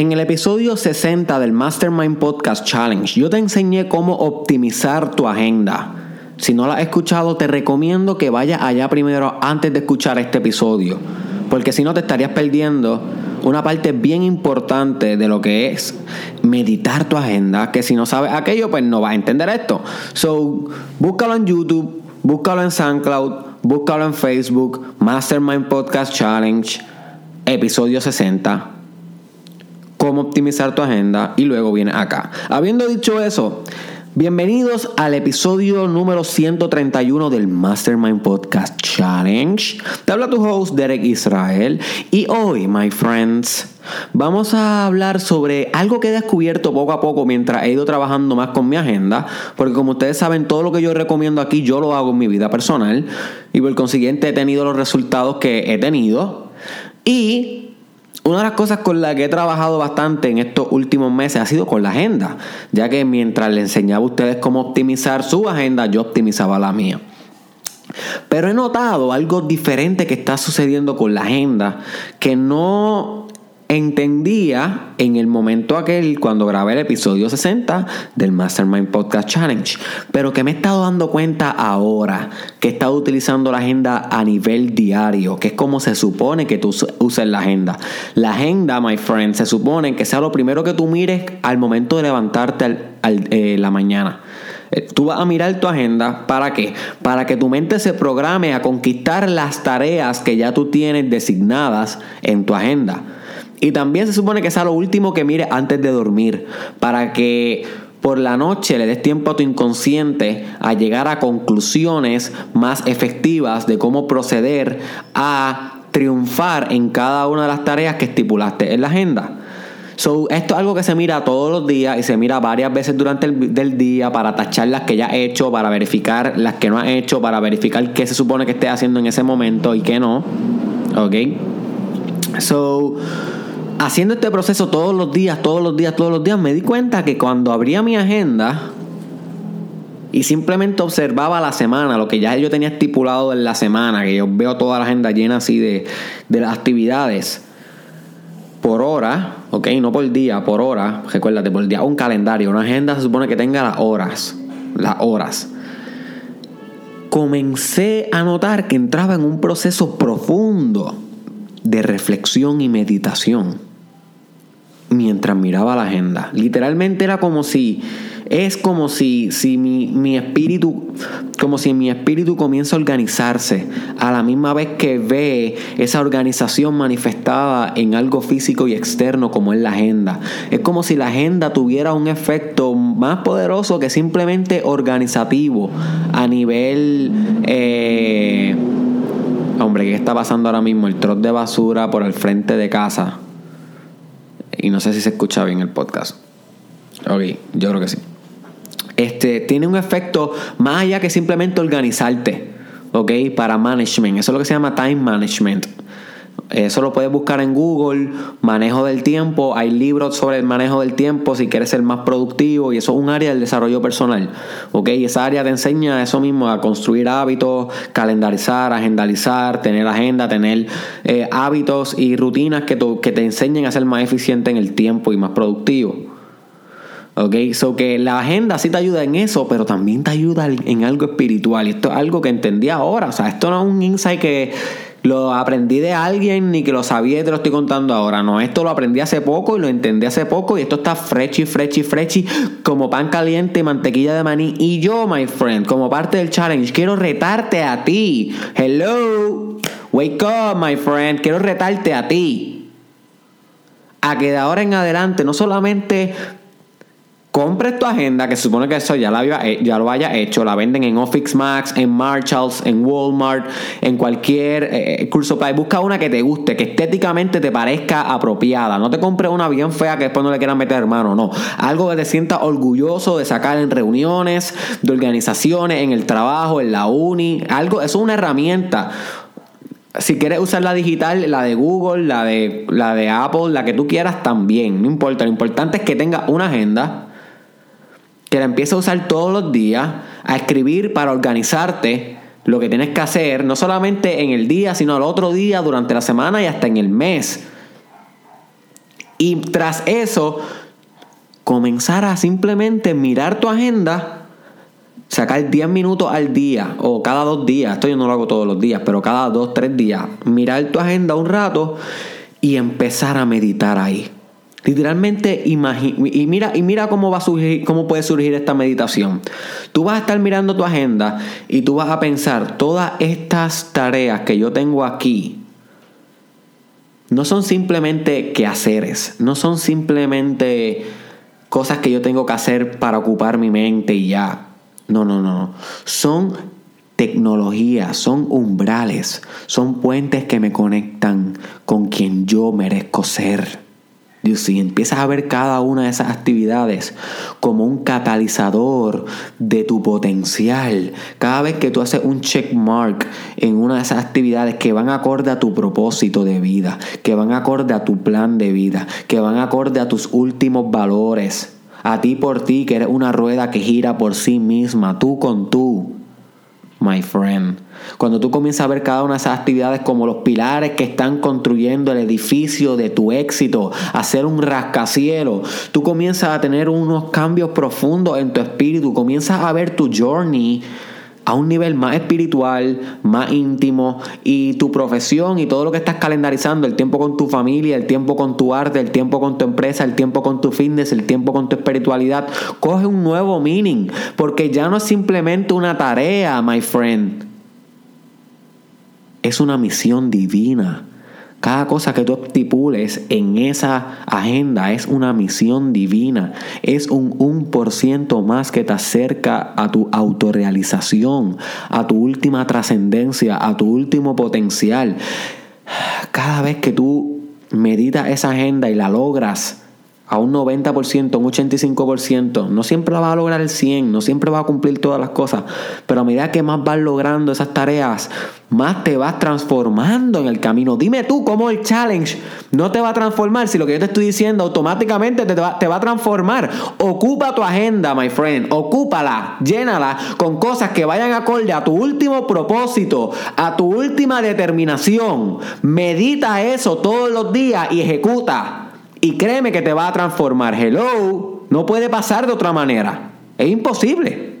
En el episodio 60 del Mastermind Podcast Challenge, yo te enseñé cómo optimizar tu agenda. Si no la has escuchado, te recomiendo que vayas allá primero antes de escuchar este episodio, porque si no te estarías perdiendo una parte bien importante de lo que es meditar tu agenda, que si no sabes aquello, pues no vas a entender esto. So, búscalo en YouTube, búscalo en SoundCloud, búscalo en Facebook, Mastermind Podcast Challenge, episodio 60 cómo optimizar tu agenda y luego viene acá. Habiendo dicho eso, bienvenidos al episodio número 131 del Mastermind Podcast Challenge. Te habla tu host Derek Israel y hoy, my friends, vamos a hablar sobre algo que he descubierto poco a poco mientras he ido trabajando más con mi agenda, porque como ustedes saben, todo lo que yo recomiendo aquí yo lo hago en mi vida personal y por consiguiente he tenido los resultados que he tenido. Y una de las cosas con las que he trabajado bastante en estos últimos meses ha sido con la agenda, ya que mientras le enseñaba a ustedes cómo optimizar su agenda, yo optimizaba la mía. Pero he notado algo diferente que está sucediendo con la agenda, que no entendía en el momento aquel cuando grabé el episodio 60 del Mastermind Podcast Challenge, pero que me he estado dando cuenta ahora que he estado utilizando la agenda a nivel diario, que es como se supone que tú uses la agenda. La agenda, my friend, se supone que sea lo primero que tú mires al momento de levantarte al, eh, la mañana. Eh, tú vas a mirar tu agenda, ¿para qué? Para que tu mente se programe a conquistar las tareas que ya tú tienes designadas en tu agenda. Y también se supone que sea lo último que mires antes de dormir, para que por la noche le des tiempo a tu inconsciente a llegar a conclusiones más efectivas de cómo proceder a triunfar en cada una de las tareas que estipulaste en la agenda. So, esto es algo que se mira todos los días y se mira varias veces durante el día para tachar las que ya has hecho, para verificar las que no has hecho, para verificar qué se supone que estés haciendo en ese momento y qué no. ¿Ok? So, haciendo este proceso todos los días, todos los días, todos los días, me di cuenta que cuando abría mi agenda y simplemente observaba la semana, lo que ya yo tenía estipulado en la semana, que yo veo toda la agenda llena así de, de las actividades, por hora, ok, no por día, por hora, recuérdate, por día, un calendario, una agenda se supone que tenga las horas, las horas. Comencé a notar que entraba en un proceso profundo de reflexión y meditación mientras miraba la agenda. Literalmente era como si, es como si, si mi, mi, espíritu, como si mi espíritu comienza a organizarse a la misma vez que ve esa organización manifestada en algo físico y externo como es la agenda. Es como si la agenda tuviera un efecto más poderoso que simplemente organizativo a nivel... Eh, hombre, ¿qué está pasando ahora mismo? El trot de basura por el frente de casa y no sé si se escucha bien el podcast. Ok, yo creo que sí. Este, tiene un efecto más allá que simplemente organizarte, ¿ok? Para management. Eso es lo que se llama time management. Eso lo puedes buscar en Google, manejo del tiempo. Hay libros sobre el manejo del tiempo si quieres ser más productivo y eso es un área del desarrollo personal. ¿ok? Esa área te enseña eso mismo, a construir hábitos, calendarizar, agendalizar, tener agenda, tener eh, hábitos y rutinas que, que te enseñen a ser más eficiente en el tiempo y más productivo. ¿Ok? So que la agenda sí te ayuda en eso, pero también te ayuda en algo espiritual. Y esto es algo que entendí ahora. O sea, esto no es un insight que lo aprendí de alguien ni que lo sabía y te lo estoy contando ahora. No, esto lo aprendí hace poco y lo entendí hace poco y esto está frechi, frechi, frechi como pan caliente mantequilla de maní. Y yo, my friend, como parte del challenge, quiero retarte a ti. Hello. Wake up, my friend. Quiero retarte a ti. A que de ahora en adelante no solamente compres tu agenda, que se supone que eso ya, la ya lo haya hecho, la venden en Office Max, en Marshalls, en Walmart, en cualquier eh, curso para busca una que te guste, que estéticamente te parezca apropiada. No te compres una bien fea que después no le quieran meter hermano, no. Algo que te sientas orgulloso de sacar en reuniones, de organizaciones, en el trabajo, en la uni. Algo, eso es una herramienta. Si quieres usar la digital, la de Google, la de, la de Apple, la que tú quieras también, no importa. Lo importante es que tengas una agenda que la empieces a usar todos los días, a escribir para organizarte lo que tienes que hacer, no solamente en el día, sino al otro día, durante la semana y hasta en el mes. Y tras eso, comenzar a simplemente mirar tu agenda, sacar 10 minutos al día o cada dos días, esto yo no lo hago todos los días, pero cada dos, tres días, mirar tu agenda un rato y empezar a meditar ahí. Literalmente y mira, y mira cómo va a surgir, cómo puede surgir esta meditación. Tú vas a estar mirando tu agenda y tú vas a pensar, todas estas tareas que yo tengo aquí no son simplemente quehaceres, no son simplemente cosas que yo tengo que hacer para ocupar mi mente y ya. No, no, no. Son tecnologías, son umbrales, son puentes que me conectan con quien yo merezco ser. Si empiezas a ver cada una de esas actividades como un catalizador de tu potencial. Cada vez que tú haces un check mark en una de esas actividades que van acorde a tu propósito de vida, que van acorde a tu plan de vida, que van acorde a tus últimos valores, a ti por ti, que eres una rueda que gira por sí misma, tú con tú my friend. Cuando tú comienzas a ver cada una de esas actividades como los pilares que están construyendo el edificio de tu éxito, hacer un rascacielos, tú comienzas a tener unos cambios profundos en tu espíritu, comienzas a ver tu journey a un nivel más espiritual, más íntimo y tu profesión y todo lo que estás calendarizando, el tiempo con tu familia, el tiempo con tu arte, el tiempo con tu empresa, el tiempo con tu fitness, el tiempo con tu espiritualidad, coge un nuevo meaning, porque ya no es simplemente una tarea, my friend. Es una misión divina. Cada cosa que tú estipules en esa agenda es una misión divina. Es un 1% más que te acerca a tu autorrealización, a tu última trascendencia, a tu último potencial. Cada vez que tú meditas esa agenda y la logras, a un 90%, un 85%. No siempre vas a lograr el 100%, no siempre vas a cumplir todas las cosas, pero a medida que más vas logrando esas tareas, más te vas transformando en el camino. Dime tú cómo el challenge no te va a transformar si lo que yo te estoy diciendo automáticamente te va, te va a transformar. Ocupa tu agenda, my friend, ocúpala, llénala con cosas que vayan acorde a tu último propósito, a tu última determinación. Medita eso todos los días y ejecuta. Y créeme que te va a transformar. Hello, no puede pasar de otra manera. Es imposible.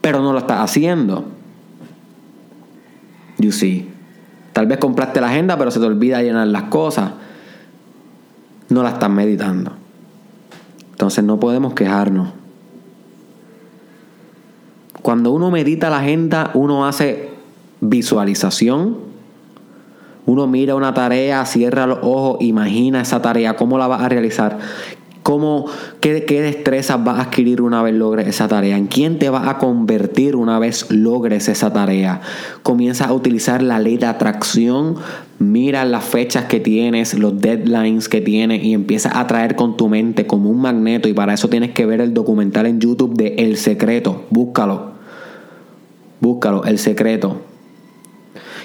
Pero no lo estás haciendo. You see. Tal vez compraste la agenda, pero se te olvida llenar las cosas. No la estás meditando. Entonces no podemos quejarnos. Cuando uno medita la agenda, uno hace visualización uno mira una tarea, cierra los ojos, imagina esa tarea, cómo la vas a realizar. ¿Cómo, qué, qué, destrezas vas a adquirir una vez logres esa tarea? ¿En quién te vas a convertir una vez logres esa tarea? Comienza a utilizar la ley de atracción. Mira las fechas que tienes, los deadlines que tienes y empieza a atraer con tu mente como un magneto. Y para eso tienes que ver el documental en YouTube de El Secreto. Búscalo. Búscalo, El Secreto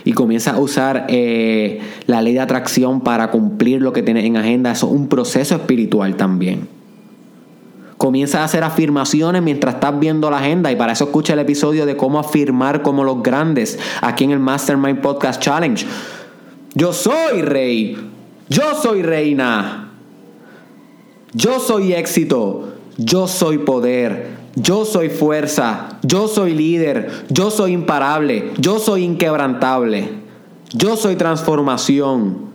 y comienza a usar eh, la ley de atracción para cumplir lo que tienes en agenda, eso es un proceso espiritual también. Comienza a hacer afirmaciones mientras estás viendo la agenda y para eso escucha el episodio de cómo afirmar como los grandes aquí en el Mastermind Podcast Challenge. Yo soy rey, yo soy reina, yo soy éxito, yo soy poder, yo soy fuerza, yo soy líder, yo soy imparable, yo soy inquebrantable, yo soy transformación.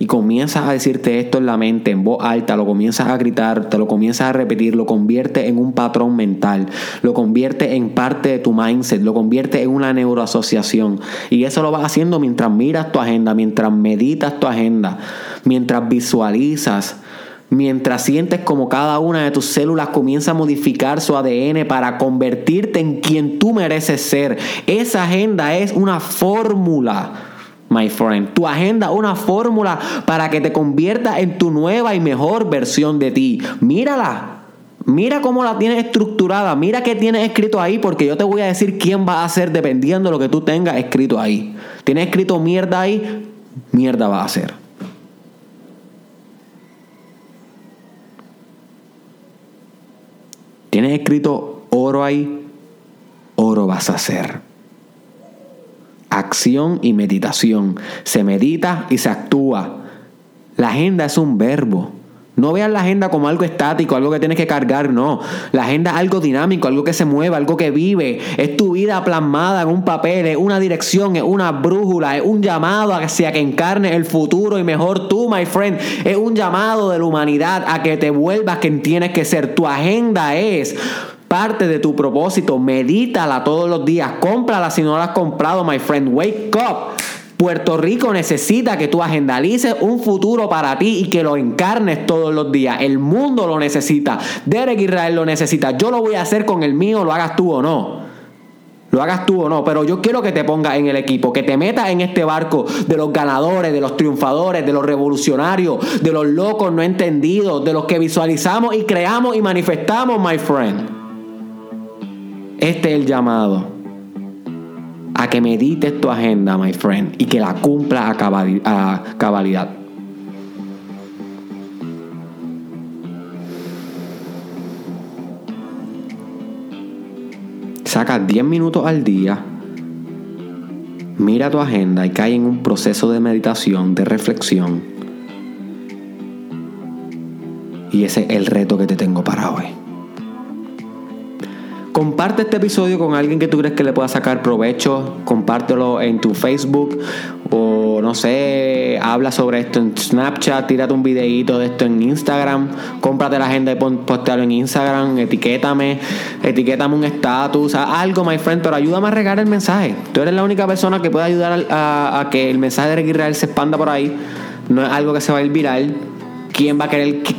Y comienzas a decirte esto en la mente, en voz alta, lo comienzas a gritar, te lo comienzas a repetir, lo convierte en un patrón mental, lo convierte en parte de tu mindset, lo convierte en una neuroasociación. Y eso lo vas haciendo mientras miras tu agenda, mientras meditas tu agenda, mientras visualizas mientras sientes como cada una de tus células comienza a modificar su ADN para convertirte en quien tú mereces ser. Esa agenda es una fórmula. My friend, tu agenda una fórmula para que te conviertas en tu nueva y mejor versión de ti. Mírala, Mira cómo la tienes estructurada, mira qué tienes escrito ahí, porque yo te voy a decir quién va a ser dependiendo de lo que tú tengas escrito ahí. Tienes escrito mierda ahí, mierda va a ser. Tienes escrito oro ahí, oro vas a hacer. acción y meditación. Se medita y se actúa. La agenda es un verbo. No veas la agenda como algo estático, algo que tienes que cargar, no. La agenda es algo dinámico, algo que se mueve, algo que vive. Es tu vida plasmada en un papel, es una dirección, es una brújula, es un llamado hacia que encarne el futuro y mejor tú, my friend. Es un llamado de la humanidad a que te vuelvas quien tienes que ser. Tu agenda es parte de tu propósito. Medítala todos los días. Cómprala si no la has comprado, my friend. Wake up. Puerto Rico necesita que tú agendalices un futuro para ti y que lo encarnes todos los días. El mundo lo necesita. Derek Israel lo necesita. Yo lo voy a hacer con el mío, lo hagas tú o no. Lo hagas tú o no, pero yo quiero que te pongas en el equipo, que te metas en este barco de los ganadores, de los triunfadores, de los revolucionarios, de los locos no entendidos, de los que visualizamos y creamos y manifestamos, my friend. Este es el llamado a que medites tu agenda, my friend, y que la cumpla a, cabalidad. Saca 10 minutos al día, mira tu agenda y cae en un proceso de meditación, de reflexión. Y ese es el reto que te tengo para hoy. Comparte este episodio con alguien que tú crees que le pueda sacar provecho. Compártelo en tu Facebook o no sé, habla sobre esto en Snapchat, tírate un videito de esto en Instagram, cómprate la agenda y postealo en Instagram, etiquétame, etiquétame un estatus, algo, my friend, pero ayúdame a regar el mensaje. Tú eres la única persona que puede ayudar a, que el mensaje de Israel se expanda por ahí. No es algo que se va a ir viral. ¿Quién va a querer? ¿Qué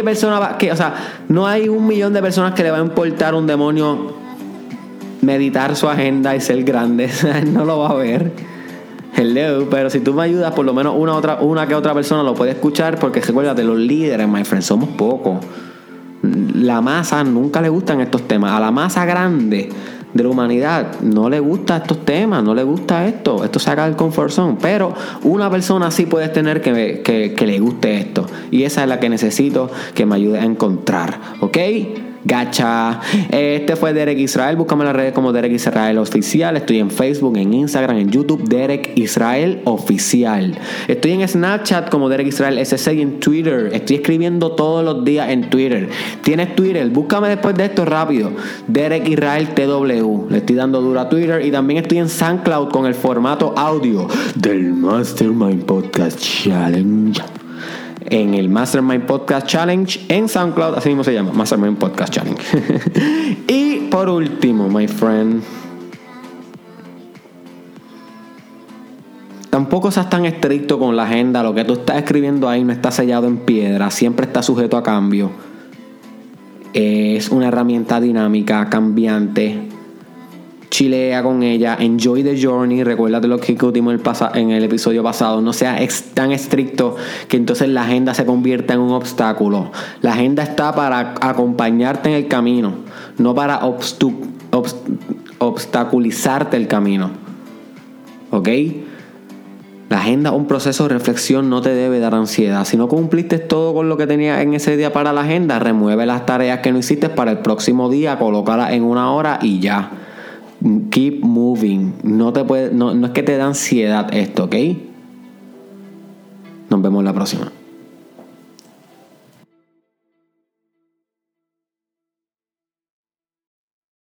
persona va? O sea, no hay un millón de personas que le va a importar un demonio meditar su agenda y ser grande. no lo va a ver. Hello, pero si tú me ayudas, por lo menos una otra, una que otra persona lo puede escuchar, porque recuérdate, los líderes, my friend, somos pocos. La masa nunca le gustan estos temas. A la masa grande de la humanidad. No le gusta estos temas, no le gusta esto, esto saca del comfort zone, pero una persona sí puedes tener que, que, que le guste esto. Y esa es la que necesito que me ayude a encontrar, ¿ok? Gacha. Este fue Derek Israel. Búscame en las redes como Derek Israel Oficial. Estoy en Facebook, en Instagram, en YouTube, Derek Israel Oficial. Estoy en Snapchat como Derek Israel SC en Twitter. Estoy escribiendo todos los días en Twitter. Tienes Twitter, búscame después de esto rápido. Derek Israel TW. Le estoy dando duro a Twitter y también estoy en SoundCloud con el formato audio del Mastermind Podcast Challenge en el Mastermind Podcast Challenge en SoundCloud, así mismo se llama, Mastermind Podcast Challenge. y por último, my friend, tampoco seas tan estricto con la agenda, lo que tú estás escribiendo ahí no está sellado en piedra, siempre está sujeto a cambio. Es una herramienta dinámica, cambiante, chilea con ella, enjoy the journey, recuérdate lo que discutimos en el episodio pasado, no sea tan estricto que entonces la agenda se convierta en un obstáculo. La agenda está para acompañarte en el camino, no para obstaculizarte el camino. ¿Ok? La agenda, un proceso de reflexión, no te debe dar ansiedad. Si no cumpliste todo con lo que tenías en ese día para la agenda, remueve las tareas que no hiciste para el próximo día, colócalas en una hora y ya keep moving. No, te puede, no, no es que te da ansiedad esto, ¿ok? Nos vemos la próxima.